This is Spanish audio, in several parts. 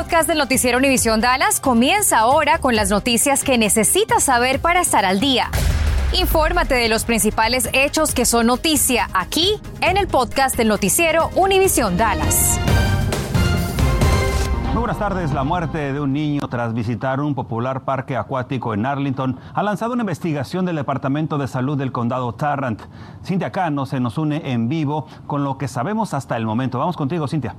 podcast del noticiero Univisión Dallas comienza ahora con las noticias que necesitas saber para estar al día. Infórmate de los principales hechos que son noticia aquí en el podcast del noticiero Univisión Dallas. Muy buenas tardes. La muerte de un niño tras visitar un popular parque acuático en Arlington ha lanzado una investigación del Departamento de Salud del Condado Tarrant. Cintia Cano se nos une en vivo con lo que sabemos hasta el momento. Vamos contigo, Cintia.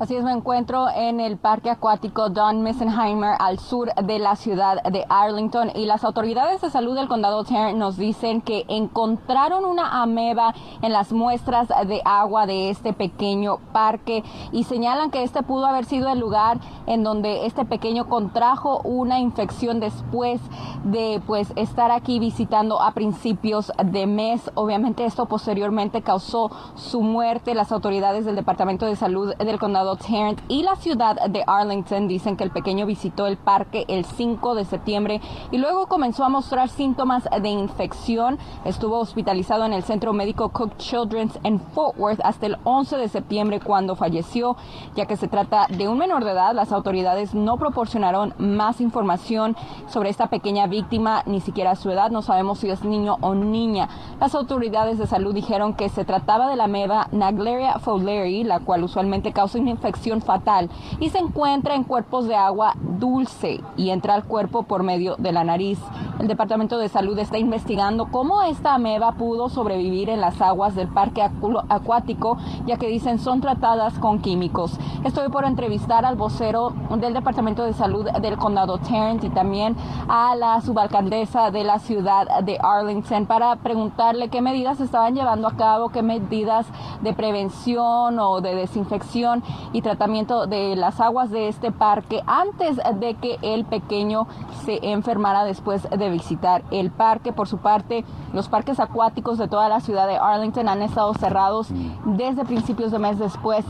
Así es, me encuentro en el parque acuático Don Missenheimer al sur de la ciudad de Arlington y las autoridades de salud del condado Tarrant nos dicen que encontraron una ameba en las muestras de agua de este pequeño parque y señalan que este pudo haber sido el lugar en donde este pequeño contrajo una infección después de pues estar aquí visitando a principios de mes. Obviamente esto posteriormente causó su muerte. Las autoridades del Departamento de Salud del condado Tarrant y la ciudad de Arlington dicen que el pequeño visitó el parque el 5 de septiembre y luego comenzó a mostrar síntomas de infección. Estuvo hospitalizado en el centro médico Cook Children's en Fort Worth hasta el 11 de septiembre cuando falleció, ya que se trata de un menor de edad. Las autoridades no proporcionaron más información sobre esta pequeña víctima, ni siquiera su edad. No sabemos si es niño o niña. Las autoridades de salud dijeron que se trataba de la meva Naegleria fowleri, la cual usualmente causa una infección fatal y se encuentra en cuerpos de agua dulce y entra al cuerpo por medio de la nariz. El Departamento de Salud está investigando cómo esta ameba pudo sobrevivir en las aguas del parque acuático, ya que dicen son tratadas con químicos. Estoy por entrevistar al vocero del Departamento de Salud del condado Tarrant y también a la subalcaldesa de la ciudad de Arlington para preguntarle qué medidas estaban llevando a cabo, qué medidas de prevención o de desinfección y tratamiento de las aguas de este parque antes de que el pequeño se enfermara después de visitar el parque. Por su parte, los parques acuáticos de toda la ciudad de Arlington han estado cerrados desde principios de mes después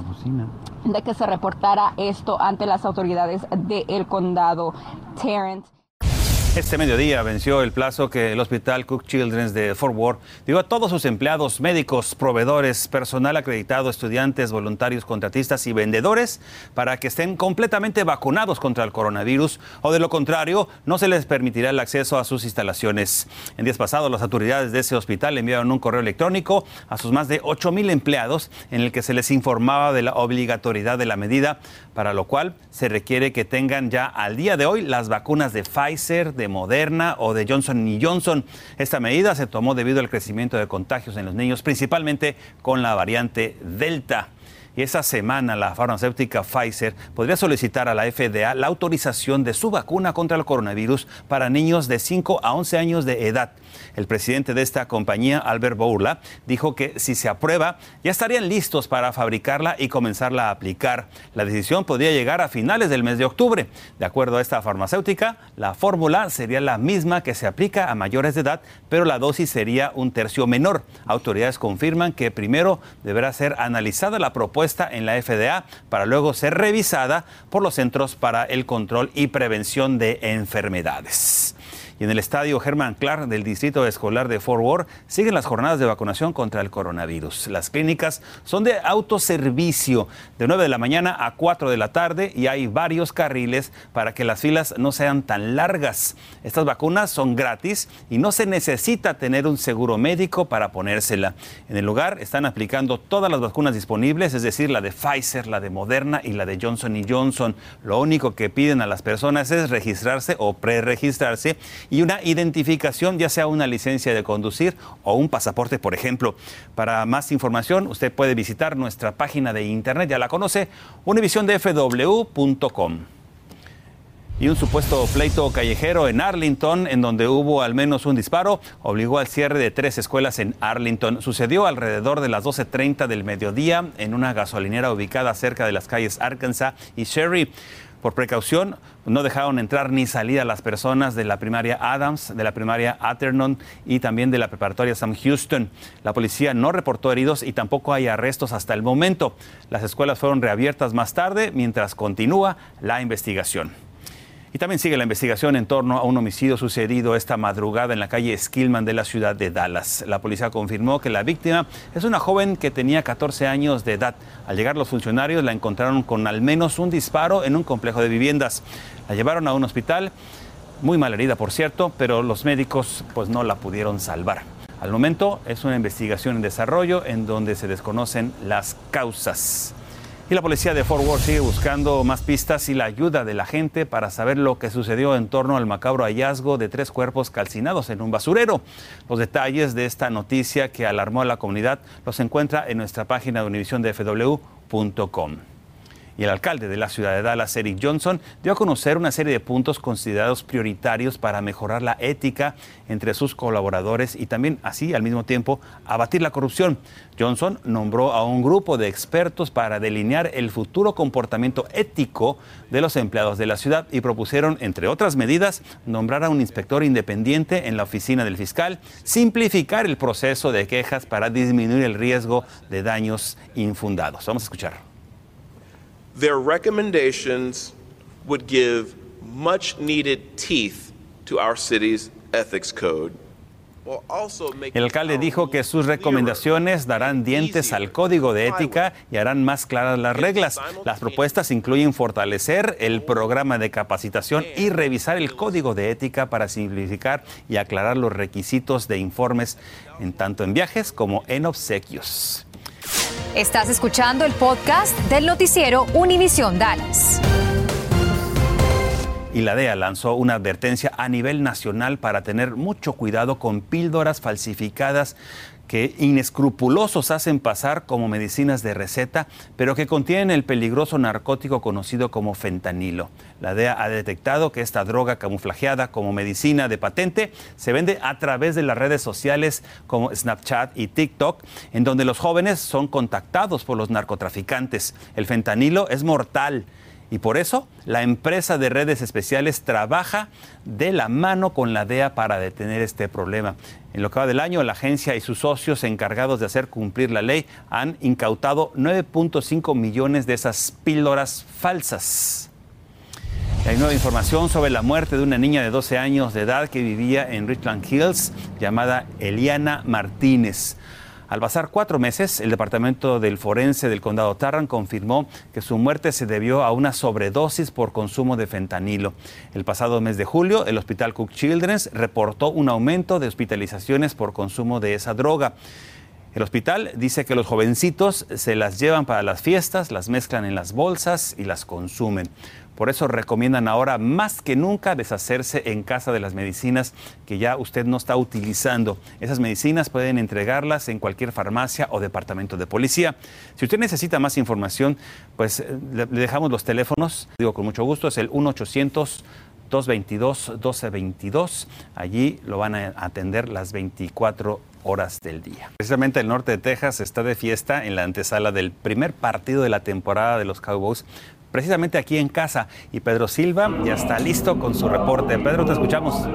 de que se reportara esto ante las autoridades del condado Tarrant. Este mediodía venció el plazo que el Hospital Cook Children's de Fort Worth dio a todos sus empleados, médicos, proveedores, personal acreditado, estudiantes, voluntarios, contratistas y vendedores para que estén completamente vacunados contra el coronavirus o de lo contrario no se les permitirá el acceso a sus instalaciones. En días pasados las autoridades de ese hospital enviaron un correo electrónico a sus más de 8 mil empleados en el que se les informaba de la obligatoriedad de la medida, para lo cual se requiere que tengan ya al día de hoy las vacunas de Pfizer, de Moderna o de Johnson Johnson. Esta medida se tomó debido al crecimiento de contagios en los niños, principalmente con la variante Delta. Y esa semana la farmacéutica Pfizer podría solicitar a la FDA la autorización de su vacuna contra el coronavirus para niños de 5 a 11 años de edad. El presidente de esta compañía, Albert Bourla, dijo que si se aprueba, ya estarían listos para fabricarla y comenzarla a aplicar. La decisión podría llegar a finales del mes de octubre. De acuerdo a esta farmacéutica, la fórmula sería la misma que se aplica a mayores de edad, pero la dosis sería un tercio menor. Autoridades confirman que primero deberá ser analizada la propuesta en la FDA para luego ser revisada por los Centros para el Control y Prevención de Enfermedades. Y en el estadio Herman Clark del Distrito Escolar de Fort Worth siguen las jornadas de vacunación contra el coronavirus. Las clínicas son de autoservicio de 9 de la mañana a 4 de la tarde y hay varios carriles para que las filas no sean tan largas. Estas vacunas son gratis y no se necesita tener un seguro médico para ponérsela. En el lugar están aplicando todas las vacunas disponibles, es decir, la de Pfizer, la de Moderna y la de Johnson Johnson. Lo único que piden a las personas es registrarse o preregistrarse y una identificación, ya sea una licencia de conducir o un pasaporte, por ejemplo. Para más información, usted puede visitar nuestra página de internet, ya la conoce, univisiondfw.com. Y un supuesto pleito callejero en Arlington, en donde hubo al menos un disparo, obligó al cierre de tres escuelas en Arlington. Sucedió alrededor de las 12.30 del mediodía en una gasolinera ubicada cerca de las calles Arkansas y Sherry. Por precaución, no dejaron entrar ni salir a las personas de la primaria Adams, de la primaria Atherton y también de la preparatoria Sam Houston. La policía no reportó heridos y tampoco hay arrestos hasta el momento. Las escuelas fueron reabiertas más tarde mientras continúa la investigación. Y también sigue la investigación en torno a un homicidio sucedido esta madrugada en la calle Skillman de la ciudad de Dallas. La policía confirmó que la víctima es una joven que tenía 14 años de edad. Al llegar los funcionarios la encontraron con al menos un disparo en un complejo de viviendas. La llevaron a un hospital, muy mal herida por cierto, pero los médicos pues no la pudieron salvar. Al momento es una investigación en desarrollo en donde se desconocen las causas. Y la policía de Fort Worth sigue buscando más pistas y la ayuda de la gente para saber lo que sucedió en torno al macabro hallazgo de tres cuerpos calcinados en un basurero. Los detalles de esta noticia que alarmó a la comunidad los encuentra en nuestra página de univisiondefw.com y el alcalde de la ciudad de Dallas, Eric Johnson, dio a conocer una serie de puntos considerados prioritarios para mejorar la ética entre sus colaboradores y también así al mismo tiempo abatir la corrupción. Johnson nombró a un grupo de expertos para delinear el futuro comportamiento ético de los empleados de la ciudad y propusieron, entre otras medidas, nombrar a un inspector independiente en la oficina del fiscal, simplificar el proceso de quejas para disminuir el riesgo de daños infundados. Vamos a escuchar. Their recommendations would give much needed teeth to our city's ethics code. El alcalde dijo que sus recomendaciones darán dientes al código de ética y harán más claras las reglas. Las propuestas incluyen fortalecer el programa de capacitación y revisar el código de ética para simplificar y aclarar los requisitos de informes en tanto en viajes como en obsequios. Estás escuchando el podcast del noticiero Univisión Dallas. Y la DEA lanzó una advertencia a nivel nacional para tener mucho cuidado con píldoras falsificadas que inescrupulosos hacen pasar como medicinas de receta, pero que contienen el peligroso narcótico conocido como fentanilo. La DEA ha detectado que esta droga camuflajeada como medicina de patente se vende a través de las redes sociales como Snapchat y TikTok, en donde los jóvenes son contactados por los narcotraficantes. El fentanilo es mortal y por eso la empresa de redes especiales trabaja de la mano con la DEA para detener este problema. En lo que va del año, la agencia y sus socios encargados de hacer cumplir la ley han incautado 9.5 millones de esas píldoras falsas. Hay nueva información sobre la muerte de una niña de 12 años de edad que vivía en Richland Hills llamada Eliana Martínez. Al pasar cuatro meses, el Departamento del Forense del Condado Tarrant confirmó que su muerte se debió a una sobredosis por consumo de fentanilo. El pasado mes de julio, el Hospital Cook Children's reportó un aumento de hospitalizaciones por consumo de esa droga. El hospital dice que los jovencitos se las llevan para las fiestas, las mezclan en las bolsas y las consumen. Por eso recomiendan ahora más que nunca deshacerse en casa de las medicinas que ya usted no está utilizando. Esas medicinas pueden entregarlas en cualquier farmacia o departamento de policía. Si usted necesita más información, pues eh, le dejamos los teléfonos. Digo con mucho gusto, es el 1 800 222-1222. Allí lo van a atender las 24 horas del día. Precisamente el norte de Texas está de fiesta en la antesala del primer partido de la temporada de los Cowboys precisamente aquí en casa. Y Pedro Silva ya está listo con su reporte. Pedro, te escuchamos.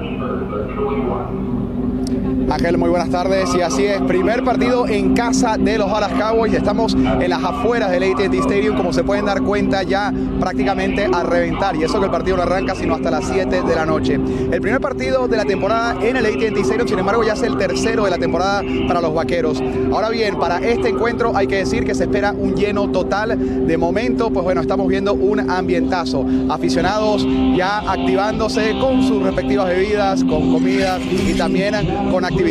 Ángel, muy buenas tardes. Y así es, primer partido en casa de los Dallas Cowboys. Estamos en las afueras del AT&T Stadium, como se pueden dar cuenta, ya prácticamente a reventar. Y eso que el partido no arranca sino hasta las 7 de la noche. El primer partido de la temporada en el AT&T Stadium, sin embargo, ya es el tercero de la temporada para los Vaqueros. Ahora bien, para este encuentro hay que decir que se espera un lleno total. De momento, pues bueno, estamos viendo un ambientazo. Aficionados ya activándose con sus respectivas bebidas, con comida y también con actividades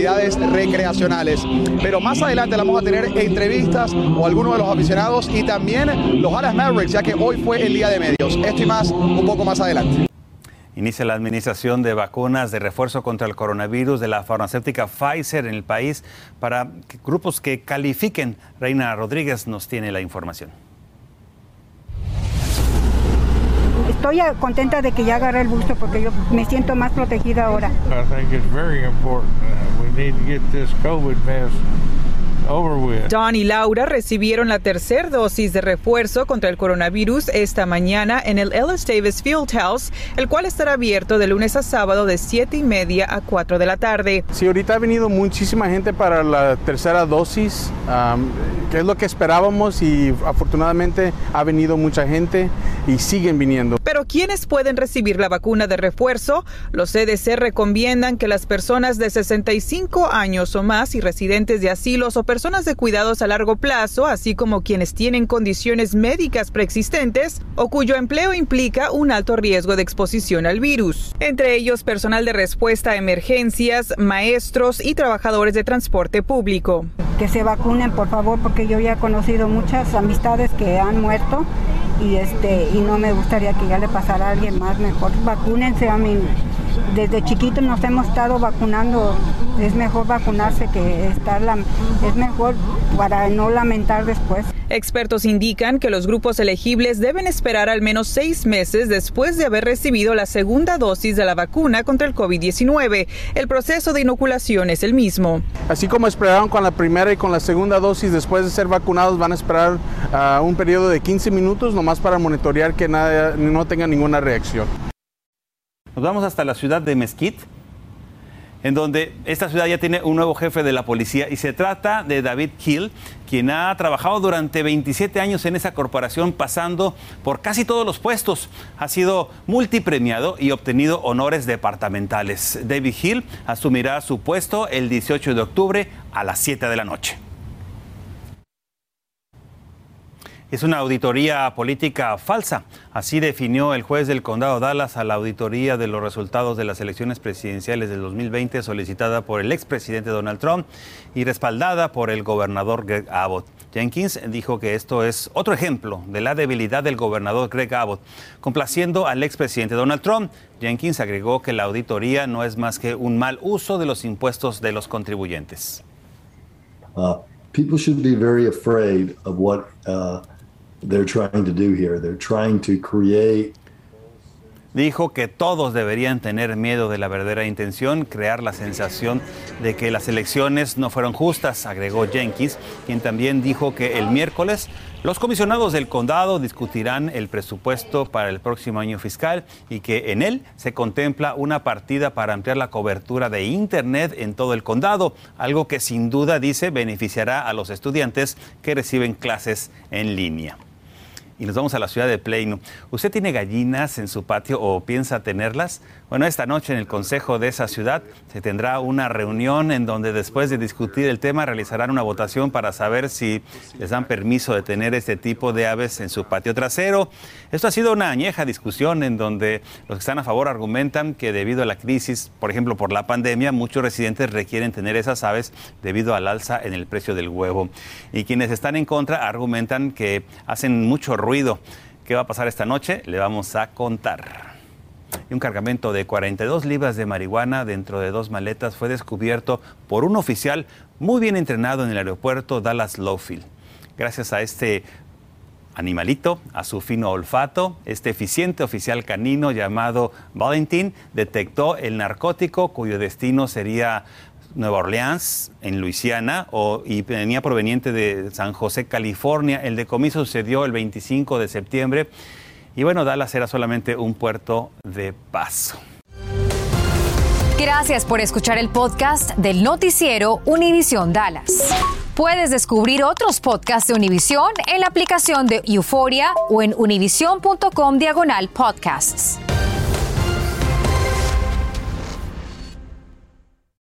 recreacionales. Pero más adelante vamos a tener entrevistas o algunos de los aficionados y también los Dallas Mavericks, ya que hoy fue el día de medios. Esto y más un poco más adelante. Inicia la administración de vacunas de refuerzo contra el coronavirus de la farmacéutica Pfizer en el país para grupos que califiquen. Reina Rodríguez nos tiene la información. Estoy contenta de que ya agarré el busto porque yo me siento más protegida ahora. I think it's very important. We need to get this COVID mess Don y Laura recibieron la tercera dosis de refuerzo contra el coronavirus esta mañana en el Ellis Davis Field House, el cual estará abierto de lunes a sábado de 7 y media a 4 de la tarde. Sí, ahorita ha venido muchísima gente para la tercera dosis, que es lo que esperábamos y afortunadamente ha venido mucha gente. Y siguen viniendo. Pero ¿quiénes pueden recibir la vacuna de refuerzo? Los CDC recomiendan que las personas de 65 años o más y residentes de asilos o personas de cuidados a largo plazo, así como quienes tienen condiciones médicas preexistentes o cuyo empleo implica un alto riesgo de exposición al virus. Entre ellos, personal de respuesta a emergencias, maestros y trabajadores de transporte público. Que se vacunen, por favor, porque yo ya he conocido muchas amistades que han muerto y este y no me gustaría que ya le pasara a alguien más. Mejor vacúnense a mí desde chiquitos nos hemos estado vacunando es mejor vacunarse que estar es mejor para no lamentar después Expertos indican que los grupos elegibles deben esperar al menos seis meses después de haber recibido la segunda dosis de la vacuna contra el COVID-19. El proceso de inoculación es el mismo. Así como esperaron con la primera y con la segunda dosis después de ser vacunados, van a esperar uh, un periodo de 15 minutos nomás para monitorear que nada, no tenga ninguna reacción. Nos vamos hasta la ciudad de Mesquite en donde esta ciudad ya tiene un nuevo jefe de la policía y se trata de David Hill, quien ha trabajado durante 27 años en esa corporación pasando por casi todos los puestos. Ha sido multipremiado y obtenido honores departamentales. David Hill asumirá su puesto el 18 de octubre a las 7 de la noche. Es una auditoría política falsa. Así definió el juez del condado Dallas a la auditoría de los resultados de las elecciones presidenciales del 2020 solicitada por el expresidente Donald Trump y respaldada por el gobernador Greg Abbott. Jenkins dijo que esto es otro ejemplo de la debilidad del gobernador Greg Abbott. Complaciendo al expresidente Donald Trump, Jenkins agregó que la auditoría no es más que un mal uso de los impuestos de los contribuyentes. Uh, people should be very afraid of what uh, they're trying to do here. They're trying to create dijo que todos deberían tener miedo de la verdadera intención, crear la sensación de que las elecciones no fueron justas, agregó Jenkins, quien también dijo que el miércoles los comisionados del condado discutirán el presupuesto para el próximo año fiscal y que en él se contempla una partida para ampliar la cobertura de Internet en todo el condado, algo que sin duda dice beneficiará a los estudiantes que reciben clases en línea y nos vamos a la ciudad de Pleino. ¿Usted tiene gallinas en su patio o piensa tenerlas? Bueno, esta noche en el Consejo de esa ciudad se tendrá una reunión en donde después de discutir el tema realizarán una votación para saber si les dan permiso de tener este tipo de aves en su patio trasero. Esto ha sido una añeja discusión en donde los que están a favor argumentan que debido a la crisis, por ejemplo por la pandemia, muchos residentes requieren tener esas aves debido al alza en el precio del huevo. Y quienes están en contra argumentan que hacen mucho ruido. ¿Qué va a pasar esta noche? Le vamos a contar y un cargamento de 42 libras de marihuana dentro de dos maletas fue descubierto por un oficial muy bien entrenado en el aeropuerto Dallas Lowfield. Gracias a este animalito, a su fino olfato, este eficiente oficial canino llamado Valentin detectó el narcótico cuyo destino sería Nueva Orleans, en Luisiana, y venía proveniente de San José, California. El decomiso sucedió el 25 de septiembre y bueno, Dallas era solamente un puerto de paso. Gracias por escuchar el podcast del noticiero Univisión Dallas. Puedes descubrir otros podcasts de Univisión en la aplicación de Euforia o en univision.com diagonal podcasts.